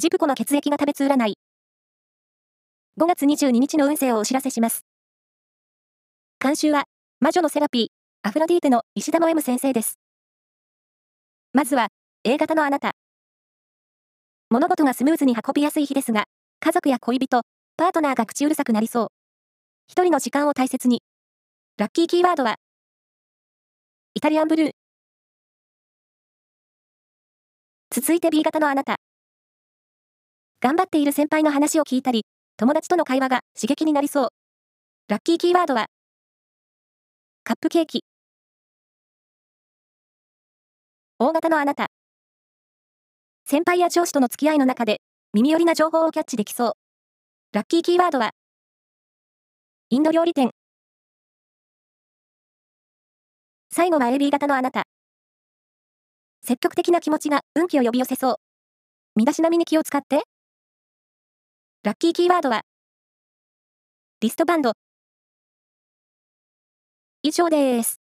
ジプコの血液が食べつ占い。5月22日の運勢をお知らせします。監修は、魔女のセラピー、アフロディーテの石田の M 先生です。まずは、A 型のあなた。物事がスムーズに運びやすい日ですが、家族や恋人、パートナーが口うるさくなりそう。一人の時間を大切に。ラッキーキーワードは、イタリアンブルー。続いて B 型のあなた。頑張っている先輩の話を聞いたり、友達との会話が刺激になりそう。ラッキーキーワードは、カップケーキ。大型のあなた。先輩や上司との付き合いの中で、耳寄りな情報をキャッチできそう。ラッキーキーワードは、インド料理店。最後は AB 型のあなた。積極的な気持ちが運気を呼び寄せそう。身だしなみに気を使って。ラッキーキーワードは、リストバンド。以上です。